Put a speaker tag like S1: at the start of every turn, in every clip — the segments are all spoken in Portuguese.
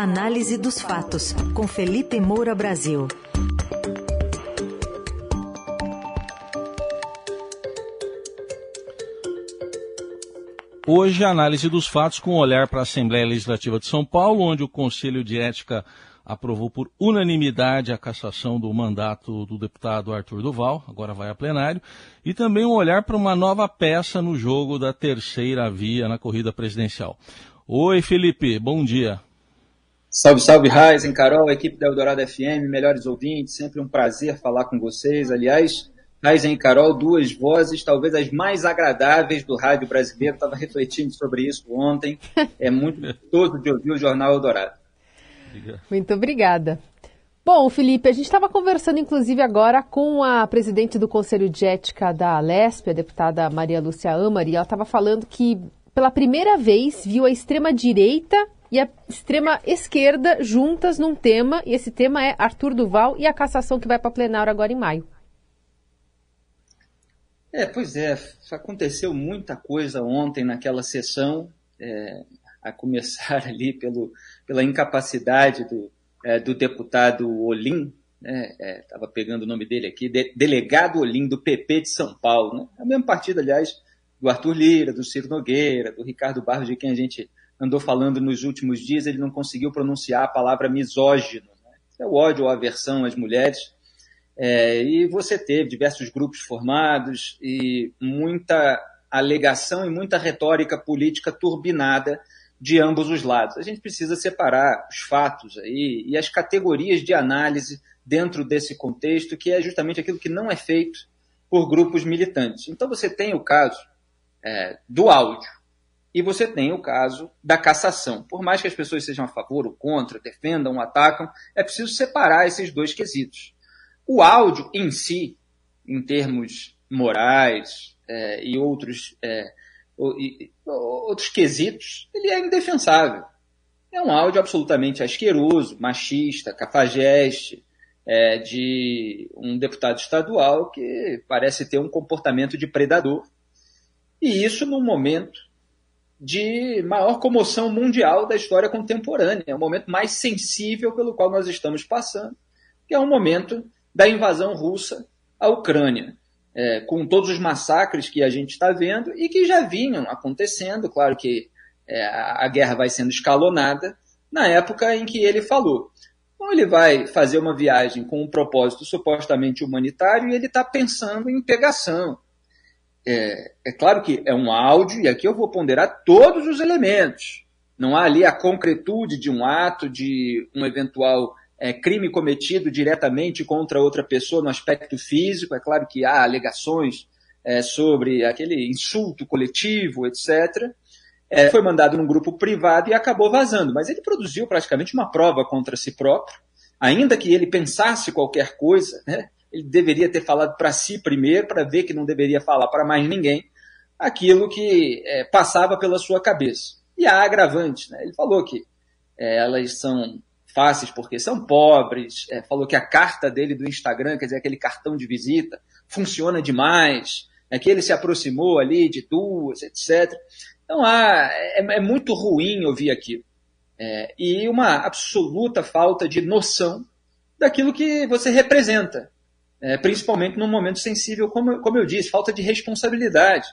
S1: Análise dos fatos, com Felipe Moura Brasil.
S2: Hoje, análise dos fatos com um olhar para a Assembleia Legislativa de São Paulo, onde o Conselho de Ética aprovou por unanimidade a cassação do mandato do deputado Arthur Duval, agora vai a plenário, e também um olhar para uma nova peça no jogo da terceira via na corrida presidencial. Oi, Felipe, bom dia.
S3: Salve, salve, Raizen, Carol, equipe da Eldorado FM, melhores ouvintes, sempre um prazer falar com vocês. Aliás, Raizen e Carol, duas vozes, talvez as mais agradáveis do rádio brasileiro. Estava refletindo sobre isso ontem. É muito gostoso de ouvir o Jornal Eldorado.
S4: Muito obrigada. Bom, Felipe, a gente estava conversando, inclusive, agora com a presidente do Conselho de Ética da Lesp, a deputada Maria Lúcia Amari, e ela estava falando que, pela primeira vez, viu a extrema-direita e a extrema esquerda juntas num tema, e esse tema é Arthur Duval e a cassação que vai para plenário agora em maio.
S3: É, pois é, aconteceu muita coisa ontem naquela sessão, é, a começar ali pelo, pela incapacidade do, é, do deputado Olim, estava né, é, pegando o nome dele aqui, de, delegado Olim do PP de São Paulo, né, é o mesmo partido, aliás, do Arthur Lira, do Ciro Nogueira, do Ricardo Barros, de quem a gente andou falando nos últimos dias, ele não conseguiu pronunciar a palavra misógino. Né? É o ódio ou aversão às mulheres. É, e você teve diversos grupos formados e muita alegação e muita retórica política turbinada de ambos os lados. A gente precisa separar os fatos aí e as categorias de análise dentro desse contexto, que é justamente aquilo que não é feito por grupos militantes. Então você tem o caso é, do áudio e você tem o caso da cassação. Por mais que as pessoas sejam a favor ou contra, defendam ou atacam, é preciso separar esses dois quesitos. O áudio em si, em termos morais é, e outros, é, e, outros quesitos, ele é indefensável. É um áudio absolutamente asqueroso, machista, cafajeste, é, de um deputado estadual que parece ter um comportamento de predador. E isso num momento de maior comoção mundial da história contemporânea. É o momento mais sensível pelo qual nós estamos passando, que é o momento da invasão russa à Ucrânia, é, com todos os massacres que a gente está vendo e que já vinham acontecendo. Claro que é, a guerra vai sendo escalonada na época em que ele falou. Então ele vai fazer uma viagem com um propósito supostamente humanitário e ele está pensando em pegação, é, é claro que é um áudio, e aqui eu vou ponderar todos os elementos. Não há ali a concretude de um ato, de um eventual é, crime cometido diretamente contra outra pessoa no aspecto físico. É claro que há alegações é, sobre aquele insulto coletivo, etc. É, foi mandado num grupo privado e acabou vazando, mas ele produziu praticamente uma prova contra si próprio, ainda que ele pensasse qualquer coisa, né? Ele deveria ter falado para si primeiro, para ver que não deveria falar para mais ninguém aquilo que é, passava pela sua cabeça. E há agravantes, né? Ele falou que é, elas são fáceis porque são pobres, é, falou que a carta dele do Instagram, quer dizer, aquele cartão de visita, funciona demais, é que ele se aproximou ali de duas, etc. Então há, é, é muito ruim ouvir aquilo. É, e uma absoluta falta de noção daquilo que você representa é, principalmente num momento sensível, como, como eu disse, falta de responsabilidade.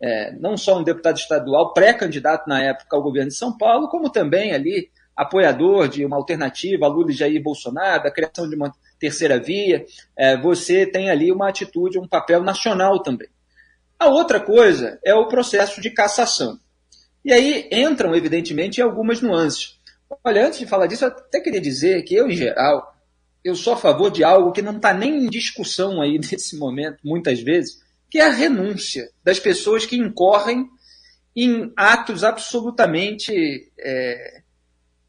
S3: É, não só um deputado estadual, pré-candidato na época ao governo de São Paulo, como também ali apoiador de uma alternativa a Lula e Jair Bolsonaro, da criação de uma terceira via, é, você tem ali uma atitude, um papel nacional também. A outra coisa é o processo de cassação. E aí entram, evidentemente, algumas nuances. Olha, antes de falar disso, eu até queria dizer que eu, em geral, eu sou a favor de algo que não está nem em discussão aí nesse momento, muitas vezes, que é a renúncia das pessoas que incorrem em atos absolutamente é,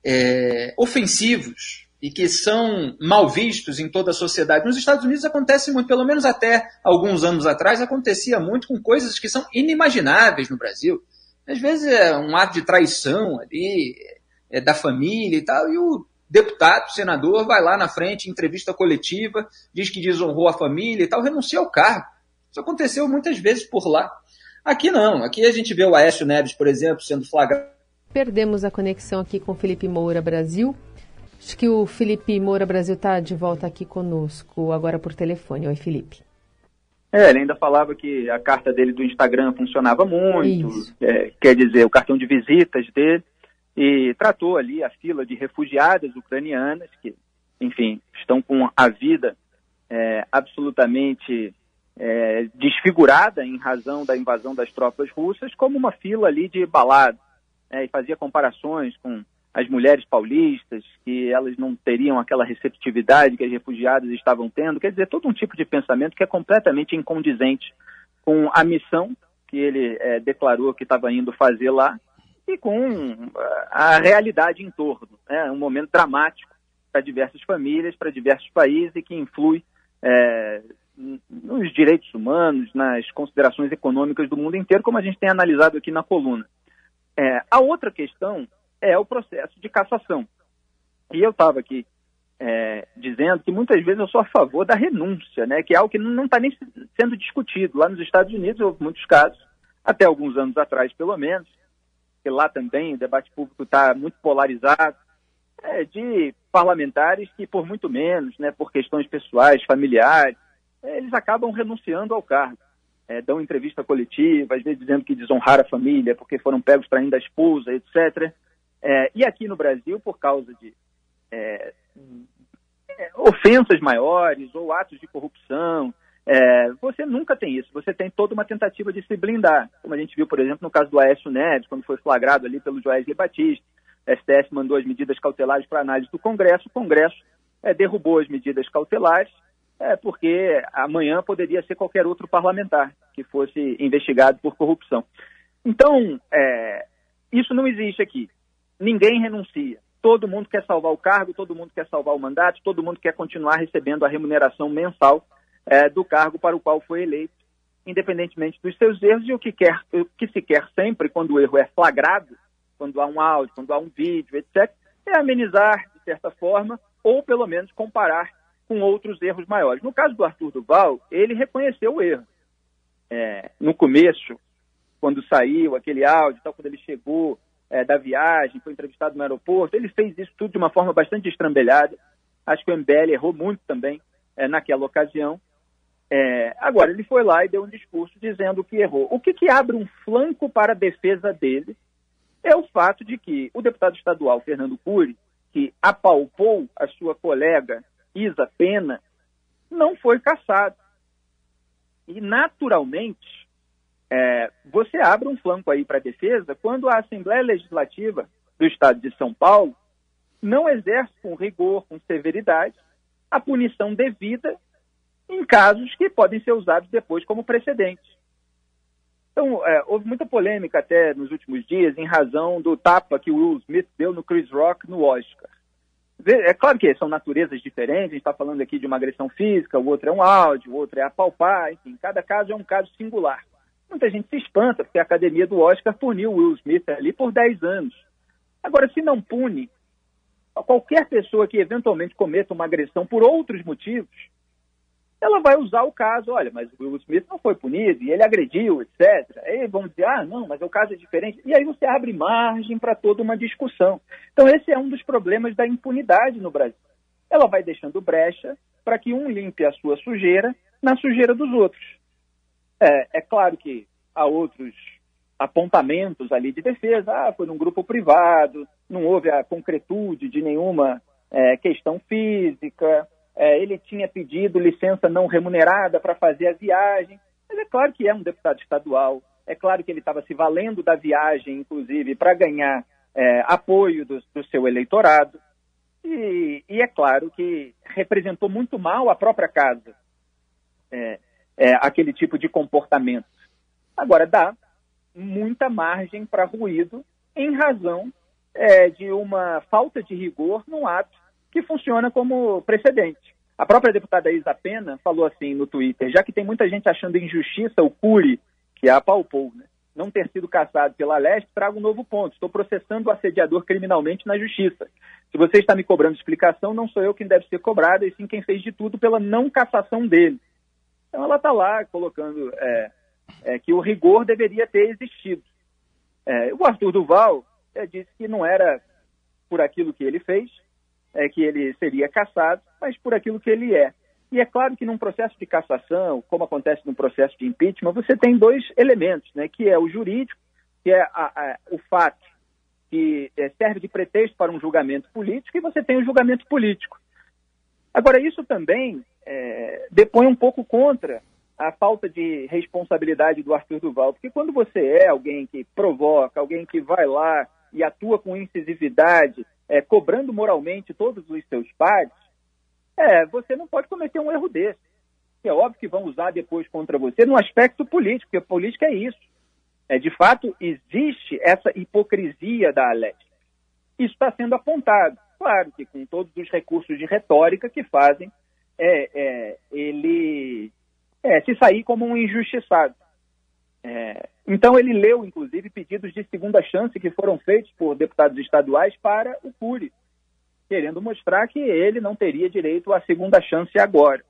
S3: é, ofensivos e que são mal vistos em toda a sociedade. Nos Estados Unidos acontece muito, pelo menos até alguns anos atrás, acontecia muito com coisas que são inimagináveis no Brasil. Às vezes é um ato de traição ali, é, da família e tal, e o deputado, senador, vai lá na frente, entrevista coletiva, diz que desonrou a família e tal, renuncia ao cargo. Isso aconteceu muitas vezes por lá. Aqui não, aqui a gente vê o Aécio Neves, por exemplo, sendo flagrado
S4: perdemos a conexão aqui com Felipe Moura Brasil. Acho que o Felipe Moura Brasil está de volta aqui conosco, agora por telefone. Oi, Felipe.
S3: É, ele ainda falava que a carta dele do Instagram funcionava muito, é, quer dizer, o cartão de visitas dele, e tratou ali a fila de refugiadas ucranianas que, enfim, estão com a vida é, absolutamente é, desfigurada em razão da invasão das tropas russas, como uma fila ali de balada, é, e fazia comparações com as mulheres paulistas, que elas não teriam aquela receptividade que as refugiadas estavam tendo, quer dizer, todo um tipo de pensamento que é completamente incondizente com a missão que ele é, declarou que estava indo fazer lá e com a realidade em torno. É um momento dramático para diversas famílias, para diversos países e que influi é, nos direitos humanos, nas considerações econômicas do mundo inteiro, como a gente tem analisado aqui na coluna. É, a outra questão é o processo de cassação. E eu estava aqui é, dizendo que muitas vezes eu sou a favor da renúncia, né, que é algo que não está nem sendo discutido. Lá nos Estados Unidos houve muitos casos, até alguns anos atrás pelo menos, que lá também o debate público está muito polarizado, é, de parlamentares que por muito menos, né, por questões pessoais, familiares, é, eles acabam renunciando ao cargo. É, dão entrevista coletiva, às vezes dizendo que desonraram a família porque foram pegos traindo a esposa, etc. É, e aqui no Brasil, por causa de é, é, ofensas maiores ou atos de corrupção, é, você nunca tem isso. Você tem toda uma tentativa de se blindar, como a gente viu, por exemplo, no caso do Aécio Neves, quando foi flagrado ali pelo Joesley Batista. A STF mandou as medidas cautelares para análise do Congresso, o Congresso é, derrubou as medidas cautelares, é, porque amanhã poderia ser qualquer outro parlamentar que fosse investigado por corrupção. Então, é, isso não existe aqui ninguém renuncia. Todo mundo quer salvar o cargo, todo mundo quer salvar o mandato, todo mundo quer continuar recebendo a remuneração mensal é, do cargo para o qual foi eleito, independentemente dos seus erros. E o que, quer, o que se quer sempre, quando o erro é flagrado, quando há um áudio, quando há um vídeo, etc., é amenizar, de certa forma, ou pelo menos comparar com outros erros maiores. No caso do Arthur Duval, ele reconheceu o erro. É, no começo, quando saiu aquele áudio, tal, quando ele chegou é, da viagem, foi entrevistado no aeroporto. Ele fez isso tudo de uma forma bastante estrambelhada. Acho que o MBL errou muito também é, naquela ocasião. É, agora, ele foi lá e deu um discurso dizendo que errou. O que, que abre um flanco para a defesa dele é o fato de que o deputado estadual Fernando Cury, que apalpou a sua colega Isa Pena, não foi caçado. E, naturalmente, é, você abre um flanco aí para a defesa quando a Assembleia Legislativa do Estado de São Paulo não exerce com rigor, com severidade, a punição devida em casos que podem ser usados depois como precedente. Então, é, houve muita polêmica até nos últimos dias em razão do tapa que o Will Smith deu no Chris Rock no Oscar. É claro que são naturezas diferentes, a gente está falando aqui de uma agressão física, o outro é um áudio, o outro é apalpar, enfim, cada caso é um caso singular. Muita gente se espanta, porque a academia do Oscar puniu o Will Smith ali por 10 anos. Agora, se não pune, qualquer pessoa que eventualmente cometa uma agressão por outros motivos, ela vai usar o caso, olha, mas o Will Smith não foi punido e ele agrediu, etc. Aí vão dizer, ah, não, mas o caso é diferente. E aí você abre margem para toda uma discussão. Então esse é um dos problemas da impunidade no Brasil. Ela vai deixando brecha para que um limpe a sua sujeira na sujeira dos outros. É, é claro que há outros apontamentos ali de defesa, ah, foi num grupo privado, não houve a concretude de nenhuma é, questão física, é, ele tinha pedido licença não remunerada para fazer a viagem, mas é claro que é um deputado estadual, é claro que ele estava se valendo da viagem, inclusive, para ganhar é, apoio do, do, seu eleitorado, e, e, é claro que representou muito mal a própria casa. É, é, aquele tipo de comportamento. Agora, dá muita margem para ruído em razão é, de uma falta de rigor no ato que funciona como precedente. A própria deputada Isa Pena falou assim no Twitter, já que tem muita gente achando injustiça o Cury, que a apalpou, né, não ter sido caçado pela Leste, trago um novo ponto. Estou processando o assediador criminalmente na justiça. Se você está me cobrando explicação, não sou eu quem deve ser cobrado, e sim quem fez de tudo pela não cassação dele. Então ela está lá colocando é, é, que o rigor deveria ter existido. É, o Arthur Duval é, disse que não era por aquilo que ele fez, é, que ele seria caçado, mas por aquilo que ele é. E é claro que num processo de cassação, como acontece no processo de impeachment, você tem dois elementos, né, que é o jurídico, que é a, a, o fato que é, serve de pretexto para um julgamento político, e você tem o julgamento político. Agora, isso também é, depõe um pouco contra a falta de responsabilidade do Arthur Duval, porque quando você é alguém que provoca, alguém que vai lá e atua com incisividade, é, cobrando moralmente todos os seus pares, é, você não pode cometer um erro desse. É óbvio que vão usar depois contra você no aspecto político, porque política é isso. É, de fato, existe essa hipocrisia da Alex. Isso está sendo apontado. Claro que com todos os recursos de retórica que fazem é, é, ele é, se sair como um injustiçado. É, então ele leu, inclusive, pedidos de segunda chance que foram feitos por deputados estaduais para o Cury querendo mostrar que ele não teria direito à segunda chance agora.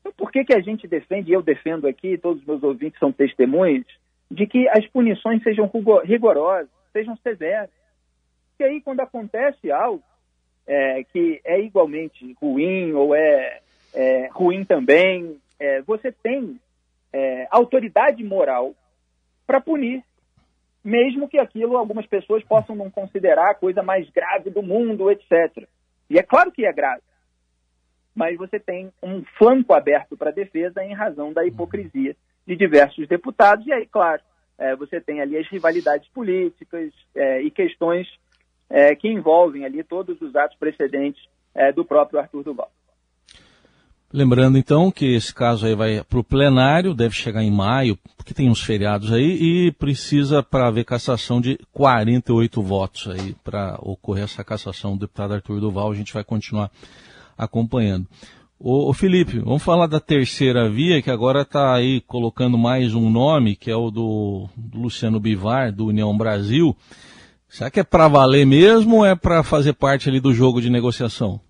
S3: Então, por que, que a gente defende, e eu defendo aqui, todos os meus ouvintes são testemunhas, de que as punições sejam rigorosas, sejam severas? Porque aí, quando acontece algo é, que é igualmente ruim ou é, é ruim também, é, você tem é, autoridade moral para punir mesmo que aquilo algumas pessoas possam não considerar a coisa mais grave do mundo, etc. E é claro que é grave. Mas você tem um flanco aberto para a defesa em razão da hipocrisia de diversos deputados, e aí, claro, é, você tem ali as rivalidades políticas é, e questões é, que envolvem ali todos os atos precedentes é, do próprio Arthur Duval.
S2: Lembrando então que esse caso aí vai para o plenário, deve chegar em maio, porque tem uns feriados aí, e precisa para haver cassação de 48 votos aí para ocorrer essa cassação do deputado Arthur Duval. A gente vai continuar acompanhando. Ô, Felipe, vamos falar da terceira via, que agora está aí colocando mais um nome, que é o do, do Luciano Bivar, do União Brasil. Será que é para valer mesmo ou é para fazer parte ali do jogo de negociação?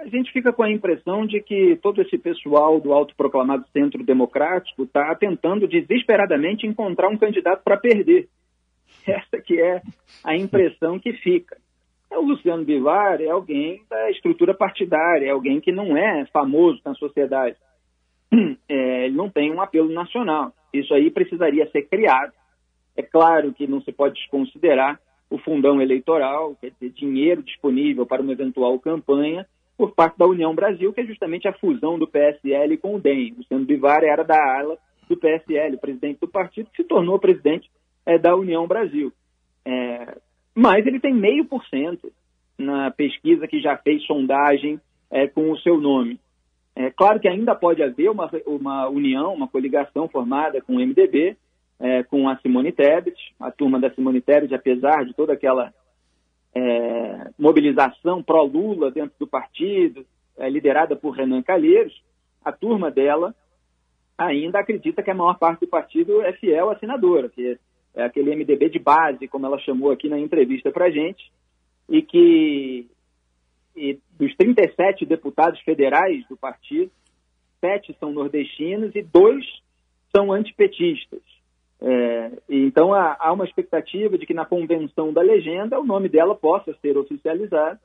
S3: A gente fica com a impressão de que todo esse pessoal do autoproclamado centro democrático está tentando desesperadamente encontrar um candidato para perder. Essa que é a impressão que fica. O Luciano Bivar é alguém da estrutura partidária, é alguém que não é famoso na sociedade. É, ele não tem um apelo nacional. Isso aí precisaria ser criado. É claro que não se pode desconsiderar o fundão eleitoral, quer dizer, dinheiro disponível para uma eventual campanha, por parte da União Brasil, que é justamente a fusão do PSL com o DEM. Luciano Bivar era da ala do PSL, presidente do partido, que se tornou presidente é, da União Brasil. É, mas ele tem meio por cento na pesquisa que já fez sondagem é, com o seu nome. É claro que ainda pode haver uma, uma união, uma coligação formada com o MDB, é, com a Simone Tebet, a turma da Simone Tebet, apesar de toda aquela é, mobilização pró-Lula dentro do partido, é, liderada por Renan Calheiros, a turma dela ainda acredita que a maior parte do partido é fiel à senadora, que é aquele MDB de base, como ela chamou aqui na entrevista para a gente, e que e dos 37 deputados federais do partido, sete são nordestinos e dois são antipetistas. É, então há, há, uma expectativa de que na convenção da legenda o nome dela possa ser oficializado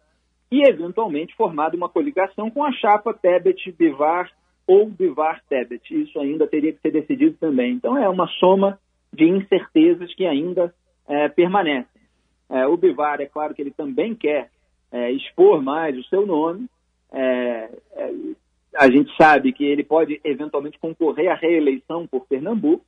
S3: e eventualmente formada uma coligação com a chapa Tebet-Bivar ou Bivar-Tebet. Isso ainda teria que ser decidido também. Então é uma soma de incertezas que ainda é, permanecem. É, o Bivar, é claro que ele também quer é, expor mais o seu nome. É, é, a gente sabe que ele pode eventualmente concorrer à reeleição por Pernambuco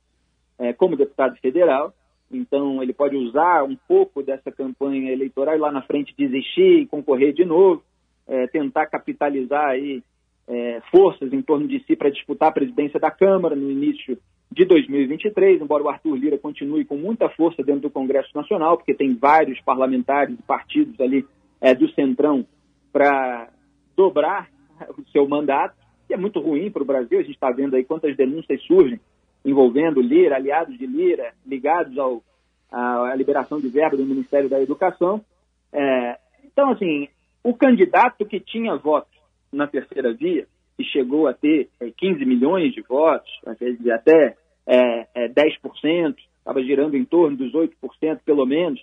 S3: é, como deputado federal. Então, ele pode usar um pouco dessa campanha eleitoral e lá na frente desistir e concorrer de novo, é, tentar capitalizar aí, é, forças em torno de si para disputar a presidência da Câmara no início de 2023, embora o Arthur Lira continue com muita força dentro do Congresso Nacional, porque tem vários parlamentares e partidos ali é, do Centrão para dobrar o seu mandato, que é muito ruim para o Brasil. A gente está vendo aí quantas denúncias surgem envolvendo Lira, aliados de Lira, ligados ao, à, liberação de verba do Ministério da Educação. É, então, assim, o candidato que tinha votos na terceira via, que chegou a ter é, 15 milhões de votos, até é, é, 10%, estava girando em torno dos 8% pelo menos,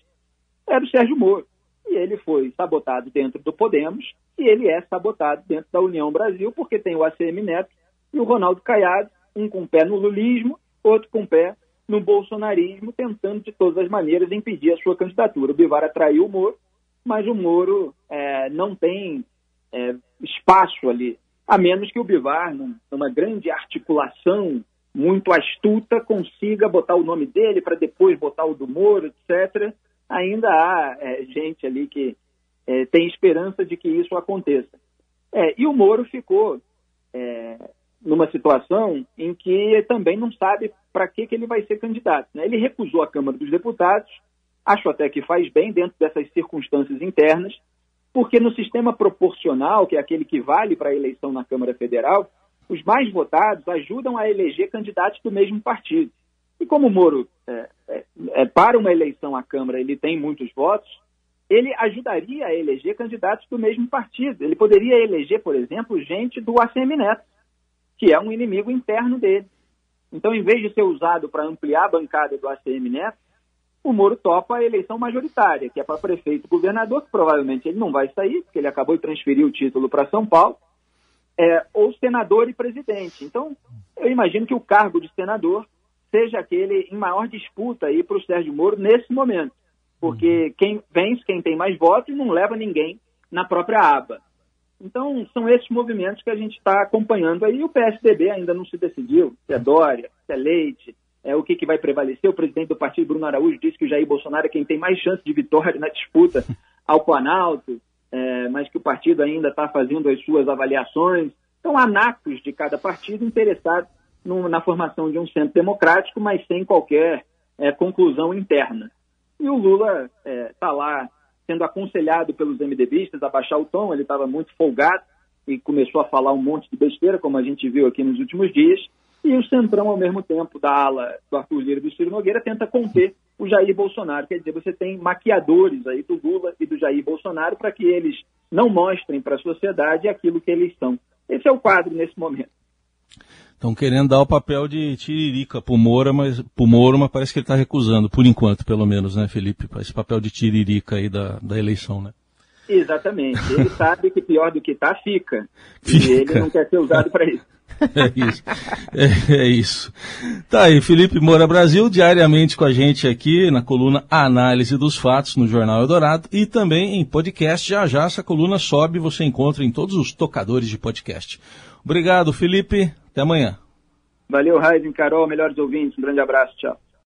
S3: era o Sérgio Moro. E ele foi sabotado dentro do Podemos e ele é sabotado dentro da União Brasil, porque tem o ACM Neto e o Ronaldo Caiado, um com o pé no lulismo, outro com o pé no bolsonarismo, tentando de todas as maneiras impedir a sua candidatura. O Bivar atraiu o Moro, mas o Moro é, não tem é, espaço ali, a menos que o Bivar, numa grande articulação muito astuta, consiga botar o nome dele para depois botar o do Moro, etc. Ainda há é, gente ali que é, tem esperança de que isso aconteça. É, e o Moro ficou é, numa situação em que também não sabe para que, que ele vai ser candidato. Né? Ele recusou a Câmara dos Deputados, acho até que faz bem dentro dessas circunstâncias internas, porque no sistema proporcional, que é aquele que vale para a eleição na Câmara Federal, os mais votados ajudam a eleger candidatos do mesmo partido. E como o Moro, é, é, é, para uma eleição à Câmara, ele tem muitos votos, ele ajudaria a eleger candidatos do mesmo partido. Ele poderia eleger, por exemplo, gente do ACM Neto, que é um inimigo interno dele. Então, em vez de ser usado para ampliar a bancada do ACM Neto, o Moro topa a eleição majoritária, que é para prefeito e governador, que provavelmente ele não vai sair, porque ele acabou de transferir o título para São Paulo, é, ou senador e presidente. Então, eu imagino que o cargo de senador seja aquele em maior disputa aí para o Sérgio Moro nesse momento, porque quem vence, quem tem mais votos, não leva ninguém na própria aba. Então, são esses movimentos que a gente está acompanhando aí. O PSDB ainda não se decidiu se é Dória, se é Leite, é, o que, que vai prevalecer. O presidente do partido, Bruno Araújo, disse que o Jair Bolsonaro é quem tem mais chance de vitória na disputa ao Planalto, é, mas que o partido ainda está fazendo as suas avaliações. Então, há nacos de cada partido interessados na formação de um centro democrático, mas sem qualquer é, conclusão interna. E o Lula está é, lá sendo aconselhado pelos MDBistas a baixar o tom, ele estava muito folgado e começou a falar um monte de besteira, como a gente viu aqui nos últimos dias, e o Centrão, ao mesmo tempo, da ala do Arthur Lira e do Ciro Nogueira, tenta conter o Jair Bolsonaro. Quer dizer, você tem maquiadores aí do Lula e do Jair Bolsonaro para que eles não mostrem para a sociedade aquilo que eles são. Esse é o quadro nesse momento.
S2: Estão querendo dar o papel de tiririca pro Moura, mas pro Moro, mas parece que ele está recusando, por enquanto, pelo menos, né, Felipe? Esse papel de tiririca aí da, da eleição, né?
S3: Exatamente. Ele sabe que pior do que tá, fica. fica. E ele não quer ser usado para isso.
S2: É isso. É, é, isso. Tá aí, Felipe Moura Brasil, diariamente com a gente aqui na coluna Análise dos Fatos no Jornal Eldorado e também em podcast. Já já essa coluna sobe, você encontra em todos os tocadores de podcast. Obrigado, Felipe. Até amanhã.
S3: Valeu, Raiden, Carol, melhores ouvintes. Um grande abraço. Tchau.